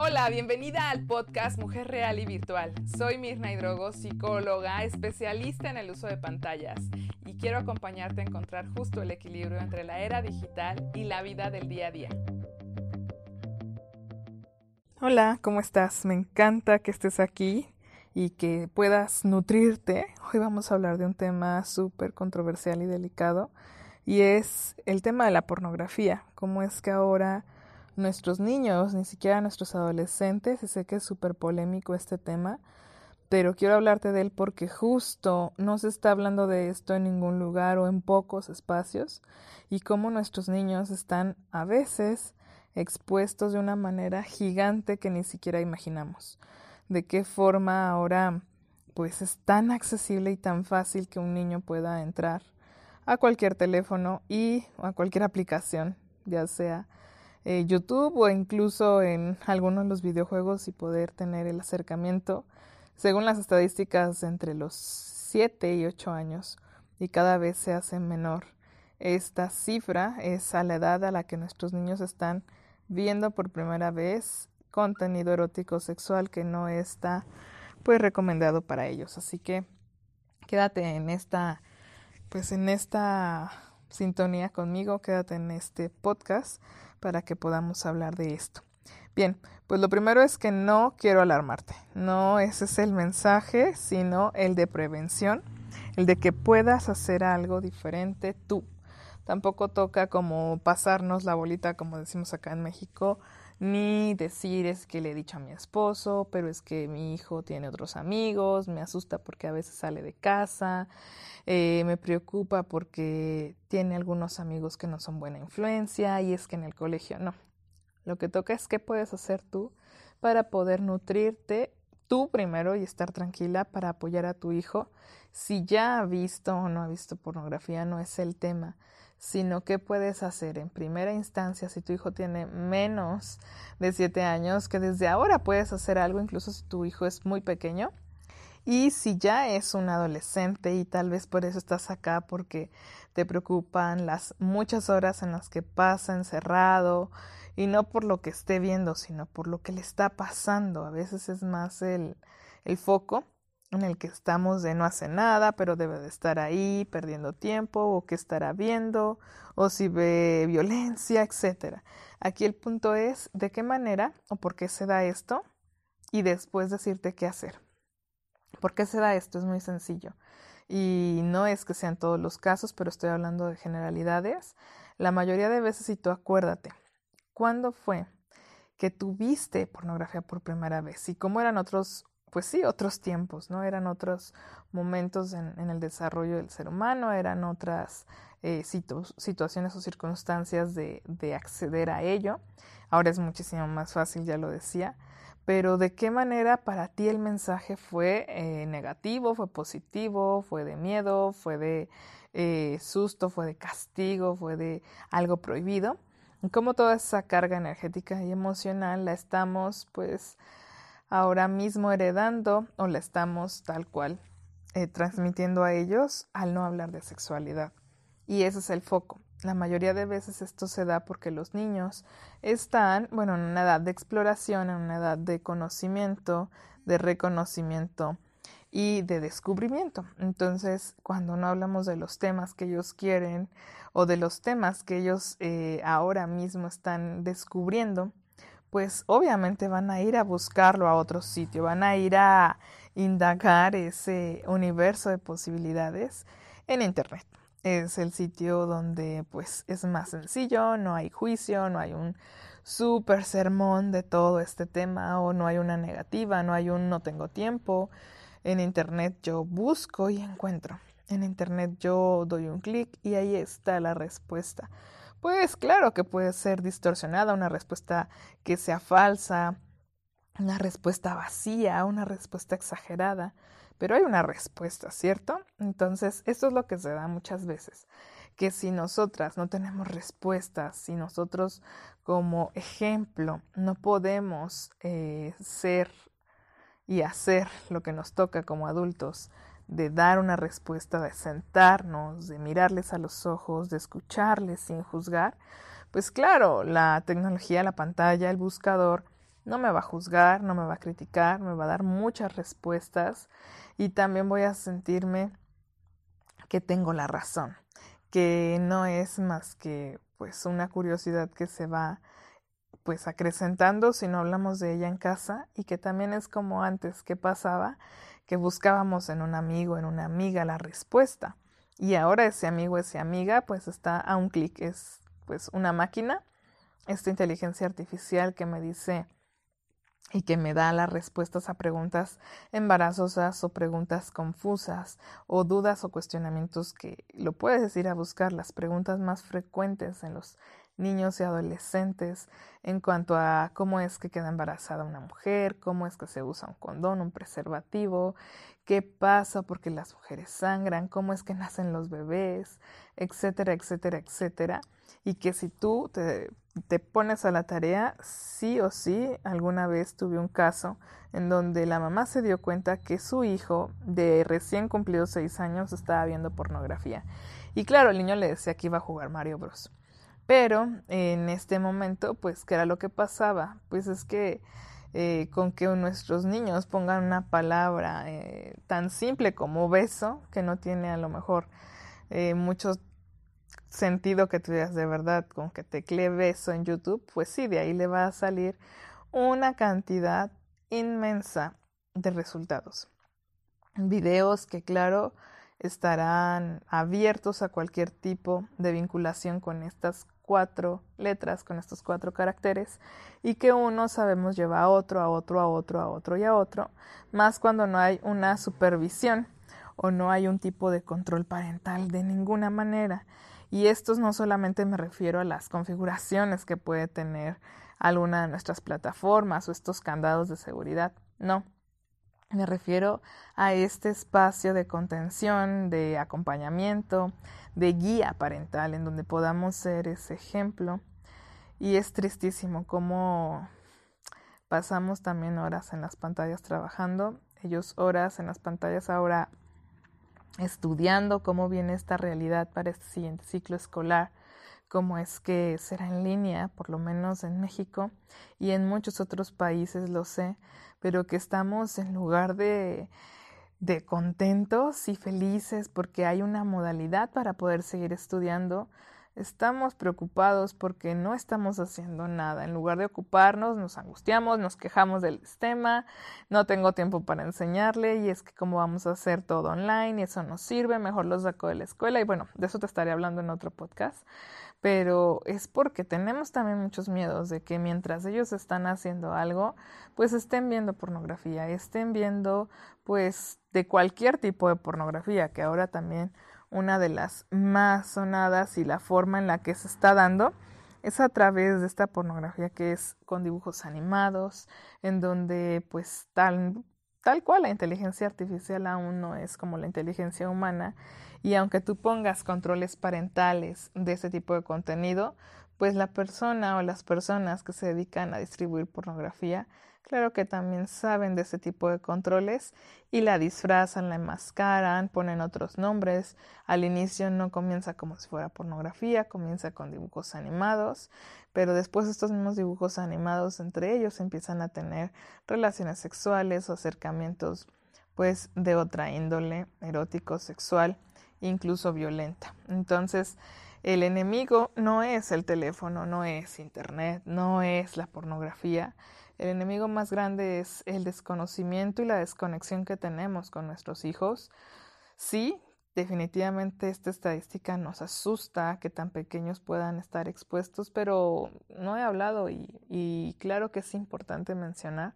Hola, bienvenida al podcast Mujer Real y Virtual. Soy Mirna Hidrogo, psicóloga, especialista en el uso de pantallas y quiero acompañarte a encontrar justo el equilibrio entre la era digital y la vida del día a día. Hola, ¿cómo estás? Me encanta que estés aquí y que puedas nutrirte. Hoy vamos a hablar de un tema súper controversial y delicado y es el tema de la pornografía. Cómo es que ahora nuestros niños, ni siquiera nuestros adolescentes, y sé que es súper polémico este tema, pero quiero hablarte de él porque justo no se está hablando de esto en ningún lugar o en pocos espacios y cómo nuestros niños están a veces expuestos de una manera gigante que ni siquiera imaginamos. De qué forma ahora pues es tan accesible y tan fácil que un niño pueda entrar a cualquier teléfono y a cualquier aplicación, ya sea eh, YouTube o incluso en algunos de los videojuegos y poder tener el acercamiento, según las estadísticas, entre los 7 y 8 años y cada vez se hace menor. Esta cifra es a la edad a la que nuestros niños están viendo por primera vez contenido erótico sexual que no está pues recomendado para ellos. Así que quédate en esta pues en esta sintonía conmigo, quédate en este podcast para que podamos hablar de esto. Bien, pues lo primero es que no quiero alarmarte. No ese es el mensaje, sino el de prevención, el de que puedas hacer algo diferente tú. Tampoco toca como pasarnos la bolita, como decimos acá en México, ni decir es que le he dicho a mi esposo, pero es que mi hijo tiene otros amigos, me asusta porque a veces sale de casa, eh, me preocupa porque tiene algunos amigos que no son buena influencia y es que en el colegio no. Lo que toca es qué puedes hacer tú para poder nutrirte tú primero y estar tranquila para apoyar a tu hijo. Si ya ha visto o no ha visto pornografía, no es el tema sino qué puedes hacer en primera instancia si tu hijo tiene menos de siete años, que desde ahora puedes hacer algo, incluso si tu hijo es muy pequeño. Y si ya es un adolescente y tal vez por eso estás acá porque te preocupan las muchas horas en las que pasa encerrado y no por lo que esté viendo, sino por lo que le está pasando. A veces es más el, el foco en el que estamos de no hace nada, pero debe de estar ahí perdiendo tiempo, o que estará viendo, o si ve violencia, etcétera. Aquí el punto es de qué manera o por qué se da esto y después decirte qué hacer. ¿Por qué se da esto? Es muy sencillo. Y no es que sean todos los casos, pero estoy hablando de generalidades. La mayoría de veces, y tú acuérdate, ¿cuándo fue que tuviste pornografía por primera vez? ¿Y cómo eran otros pues sí, otros tiempos, ¿no? Eran otros momentos en, el desarrollo del ser humano, eran otras eh, situaciones o circunstancias de, de, acceder a ello. Ahora es muchísimo más fácil, ya lo decía. Pero ¿de qué manera para ti el mensaje fue eh, negativo, fue positivo, fue de miedo, fue de eh, susto, fue de castigo, fue de algo prohibido? cómo toda esa carga energética y emocional la estamos pues ahora mismo heredando o la estamos tal cual eh, transmitiendo a ellos al no hablar de sexualidad. Y ese es el foco. La mayoría de veces esto se da porque los niños están, bueno, en una edad de exploración, en una edad de conocimiento, de reconocimiento y de descubrimiento. Entonces, cuando no hablamos de los temas que ellos quieren o de los temas que ellos eh, ahora mismo están descubriendo, pues obviamente van a ir a buscarlo a otro sitio, van a ir a indagar ese universo de posibilidades en Internet. Es el sitio donde pues es más sencillo, no hay juicio, no hay un súper sermón de todo este tema o no hay una negativa, no hay un no tengo tiempo. En Internet yo busco y encuentro. En Internet yo doy un clic y ahí está la respuesta pues claro que puede ser distorsionada, una respuesta que sea falsa, una respuesta vacía, una respuesta exagerada, pero hay una respuesta, ¿cierto? Entonces, esto es lo que se da muchas veces, que si nosotras no tenemos respuestas, si nosotros como ejemplo no podemos eh, ser y hacer lo que nos toca como adultos, de dar una respuesta, de sentarnos, de mirarles a los ojos, de escucharles sin juzgar, pues claro, la tecnología, la pantalla, el buscador no me va a juzgar, no me va a criticar, me va a dar muchas respuestas y también voy a sentirme que tengo la razón, que no es más que pues una curiosidad que se va pues acrecentando si no hablamos de ella en casa y que también es como antes que pasaba que buscábamos en un amigo, en una amiga la respuesta y ahora ese amigo, esa amiga pues está a un clic, es pues una máquina, esta inteligencia artificial que me dice y que me da las respuestas a preguntas embarazosas o preguntas confusas o dudas o cuestionamientos que lo puedes ir a buscar las preguntas más frecuentes en los niños y adolescentes en cuanto a cómo es que queda embarazada una mujer, cómo es que se usa un condón, un preservativo, qué pasa porque las mujeres sangran, cómo es que nacen los bebés, etcétera, etcétera, etcétera. Y que si tú te, pones a la tarea, sí o sí, alguna vez tuve un caso en donde la mamá se dio cuenta que su hijo de recién cumplido seis años estaba viendo pornografía. Y claro, el niño le decía que iba a jugar Mario Bros. Pero en este momento, pues, ¿qué era lo que pasaba? Pues es que eh, con que nuestros niños pongan una palabra eh, tan simple como beso, que no tiene a lo mejor eh, mucho sentido que tú digas de verdad con que teclee beso en YouTube, pues sí, de ahí le va a salir una cantidad inmensa de resultados. Videos que, claro, estarán abiertos a cualquier tipo de vinculación con estas cuatro letras, con estos cuatro caracteres, y que uno sabemos lleva a otro, a otro, a otro, a otro y a otro, más cuando no hay una supervisión o no hay un tipo de control parental de ninguna manera. Y estos no solamente me refiero a las configuraciones que puede tener alguna de nuestras plataformas o estos candados de seguridad, no. Me refiero a este espacio de contención, de acompañamiento, de guía parental en donde podamos ser ese ejemplo. Y es tristísimo cómo pasamos también horas en las pantallas trabajando, ellos horas en las pantallas ahora estudiando cómo viene esta realidad para este siguiente ciclo escolar, cómo es que será en línea, por lo menos en México y en muchos otros países lo sé, pero que estamos en lugar de de contentos y felices porque hay una modalidad para poder seguir estudiando, estamos preocupados porque no estamos haciendo nada. En lugar de ocuparnos, nos angustiamos, nos quejamos del sistema, no tengo tiempo para enseñarle y es que cómo vamos a hacer todo online y eso no sirve, mejor lo saco de la escuela y bueno, de eso te estaré hablando en otro podcast pero es porque tenemos también muchos miedos de que mientras ellos están haciendo algo, pues estén viendo pornografía, estén viendo pues de cualquier tipo de pornografía, que ahora también una de las más sonadas y la forma en la que se está dando es a través de esta pornografía que es con dibujos animados, en donde pues tal, tal cual la inteligencia artificial aún no es como la inteligencia humana y aunque tú pongas controles parentales de ese tipo de contenido, pues la persona o las personas que se dedican a distribuir pornografía, claro que también saben de ese tipo de controles y la disfrazan, la enmascaran, ponen otros nombres. Al inicio no comienza como si fuera pornografía, comienza con dibujos animados, pero después estos mismos dibujos animados entre ellos empiezan a tener relaciones sexuales o acercamientos pues de otra índole, erótico, sexual incluso violenta. Entonces, el enemigo no es el teléfono, no es Internet, no es la pornografía. El enemigo más grande es el desconocimiento y la desconexión que tenemos con nuestros hijos. Sí, definitivamente esta estadística nos asusta que tan pequeños puedan estar expuestos, pero no he hablado y, y claro que es importante mencionar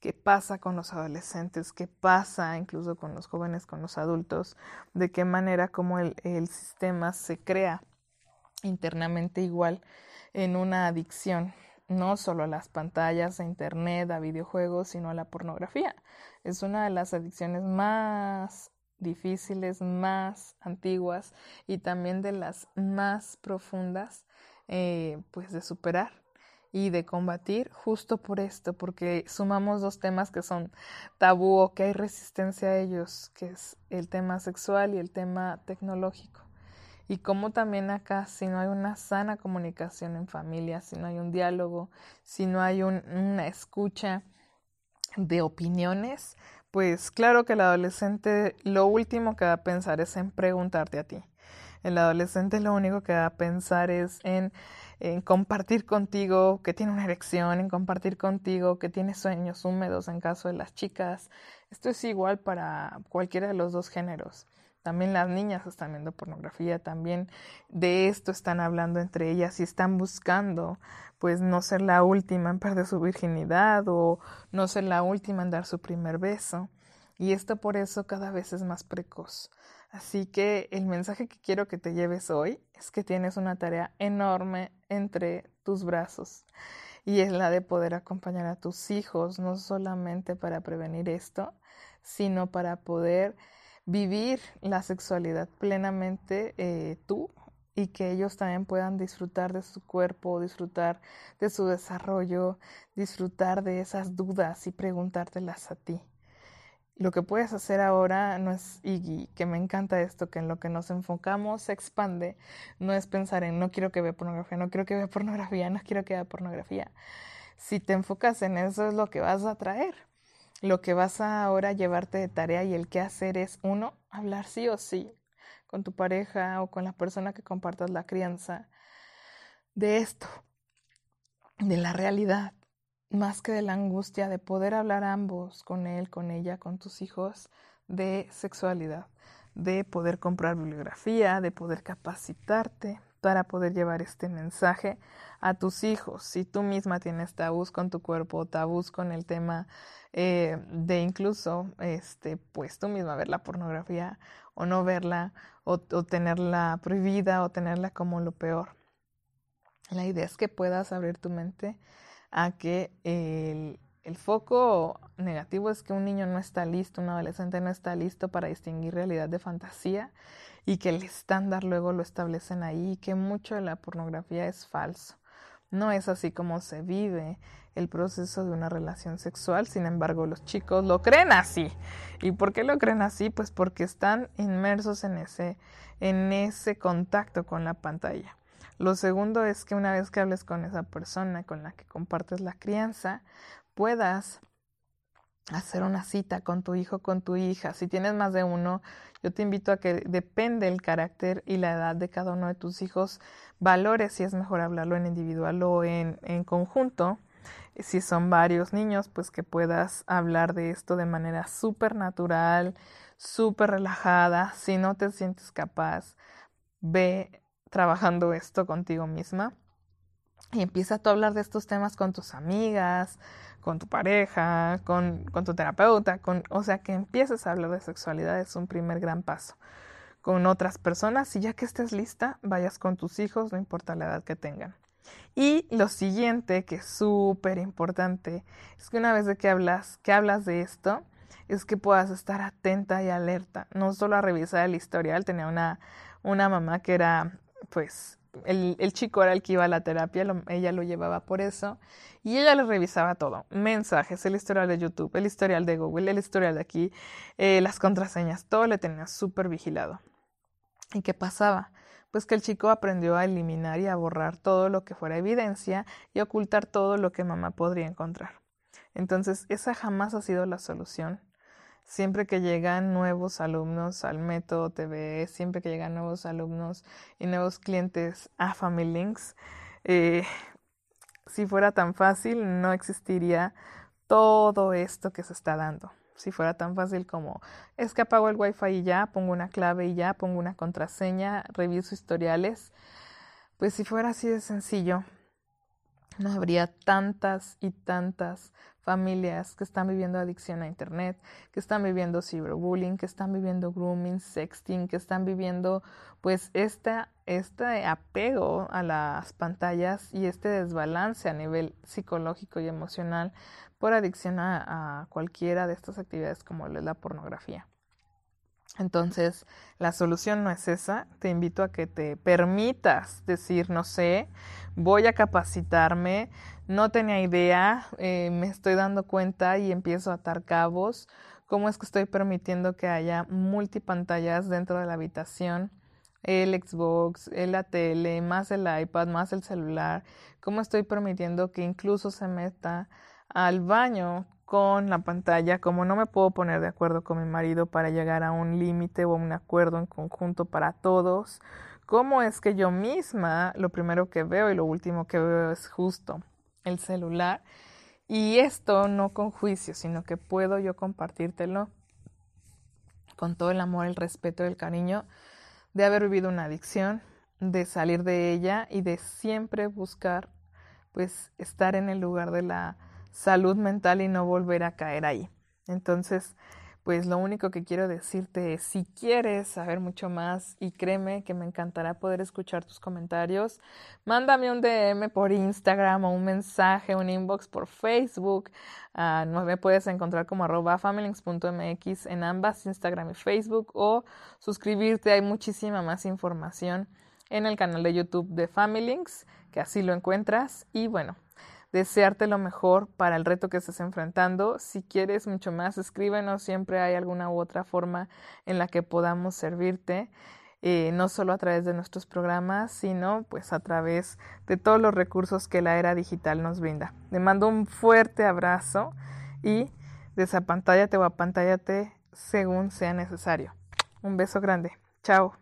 qué pasa con los adolescentes, qué pasa incluso con los jóvenes, con los adultos, de qué manera como el, el sistema se crea internamente igual en una adicción, no solo a las pantallas, a internet, a videojuegos, sino a la pornografía. Es una de las adicciones más difíciles, más antiguas y también de las más profundas eh, pues de superar y de combatir justo por esto, porque sumamos dos temas que son tabú o que hay resistencia a ellos, que es el tema sexual y el tema tecnológico. Y cómo también acá si no hay una sana comunicación en familia, si no hay un diálogo, si no hay una escucha de opiniones, pues claro que el adolescente lo último que va a pensar es en preguntarte a ti. El adolescente lo único que va a pensar es en, en, compartir contigo que tiene una erección, en compartir contigo que tiene sueños húmedos en caso de las chicas. Esto es igual para cualquiera de los dos géneros. También las niñas están viendo pornografía, también de esto están hablando entre ellas y están buscando pues no ser la última en perder su virginidad o no ser la última en dar su primer beso. Y esto por eso cada vez es más precoz. Así que el mensaje que quiero que te lleves hoy es que tienes una tarea enorme entre tus brazos y es la de poder acompañar a tus hijos, no solamente para prevenir esto, sino para poder vivir la sexualidad plenamente eh, tú y que ellos también puedan disfrutar de su cuerpo, disfrutar de su desarrollo, disfrutar de esas dudas y preguntártelas a ti. Lo que puedes hacer ahora no es, y que me encanta esto, que en lo que nos enfocamos se expande, no es pensar en no quiero que vea pornografía, no quiero que vea pornografía, no quiero que vea pornografía. Si te enfocas en eso es lo que vas a traer lo que vas a ahora llevarte de tarea y el que hacer es, uno, hablar sí o sí con tu pareja o con la persona que compartas la crianza de esto, de la realidad, más que de la angustia de poder hablar ambos con él, con ella, con tus hijos de sexualidad, de poder comprar bibliografía, de poder capacitarte para poder llevar este mensaje a tus hijos. Si tú misma tienes tabús con tu cuerpo, tabús con el tema eh, de incluso, este, pues tú misma ver la pornografía o no verla, o, tenerla prohibida o tenerla como lo peor. La idea es que puedas abrir tu mente a que el, el foco negativo es que un niño no está listo, un adolescente no está listo para distinguir realidad de fantasía y que el estándar luego lo establecen ahí y que mucho de la pornografía es falso. No es así como se vive el proceso de una relación sexual, sin embargo los chicos lo creen así. ¿Y por qué lo creen así? Pues porque están inmersos en ese, en ese contacto con la pantalla. Lo segundo es que una vez que hables con esa persona con la que compartes la crianza, puedas hacer una cita con tu hijo, con tu hija. Si tienes más de uno, yo te invito a que depende el carácter y la edad de cada uno de tus hijos, valores si es mejor hablarlo en individual o en, en conjunto. Si son varios niños, pues que puedas hablar de esto de manera súper natural, súper relajada. Si no te sientes capaz, ve trabajando esto contigo misma y empieza tú a hablar de estos temas con tus amigas, con tu pareja, con, con tu terapeuta, con, o sea, que empieces a hablar de sexualidad es un primer gran paso con otras personas y ya que estés lista, vayas con tus hijos, no importa la edad que tengan. Y lo siguiente, que es súper importante, es que una vez de que hablas, que hablas de esto, es que puedas estar atenta y alerta, no solo a revisar el historial, tenía una, una mamá que era, pues, el, chico era el que iba a la terapia, ella lo llevaba por eso, y ella le revisaba todo, mensajes, el historial de YouTube, el historial de Google, el historial de aquí, eh, las contraseñas, todo le tenía súper vigilado. ¿Y qué pasaba? Pues que el chico aprendió a eliminar y a borrar todo lo que fuera evidencia y ocultar todo lo que mamá podría encontrar. Entonces, esa jamás ha sido la solución. Siempre que llegan nuevos alumnos al método TV, siempre que llegan nuevos alumnos y nuevos clientes a Family Links, eh, si fuera tan fácil, no existiría todo esto que se está dando. Si fuera tan fácil como es que apago el wifi y ya, pongo una clave y ya, pongo una contraseña, reviso historiales, pues si fuera así de sencillo, no habría tantas y tantas familias que están viviendo adicción a Internet, que están viviendo ciberbullying, que están viviendo grooming, sexting, que están viviendo pues esta, este apego a las pantallas y este desbalance a nivel psicológico y emocional por adicción a, cualquiera de estas actividades como la pornografía. Entonces, la solución no es esa. Te invito a que te permitas decir, no sé, voy a capacitarme, no tenía idea, eh, me estoy dando cuenta y empiezo a atar cabos. ¿Cómo es que estoy permitiendo que haya multipantallas dentro de la habitación? el Xbox, la tele, más el iPad, más el celular, cómo estoy permitiendo que incluso se meta al baño con la pantalla, como no me puedo poner de acuerdo con mi marido para llegar a un límite o un acuerdo en conjunto para todos, cómo es que yo misma lo primero que veo y lo último que veo es justo el celular. Y esto no con juicio, sino que puedo yo compartírtelo con todo el amor, el respeto el cariño de haber vivido una adicción, de salir de ella y de siempre buscar pues estar en el lugar de la salud mental y no volver a caer ahí. Entonces, pues lo único que quiero decirte es, si quieres saber mucho más, y créeme que me encantará poder escuchar tus comentarios, mándame un DM por Instagram o un mensaje, un inbox por Facebook. Uh, me puedes encontrar como arroba en ambas, Instagram y Facebook, o suscribirte, hay muchísima más información en el canal de YouTube de Familylinks, que así lo encuentras. Y bueno, desearte lo mejor para el reto que estés enfrentando. Si quieres mucho más, escríbenos. Siempre hay alguna u otra forma en la que podamos servirte. Eh, no solo a través de nuestros programas, sino pues a través de todos los recursos que la era digital nos brinda. Te mando un fuerte abrazo y desapantállate o apantállate según sea necesario. Un beso grande. Chao.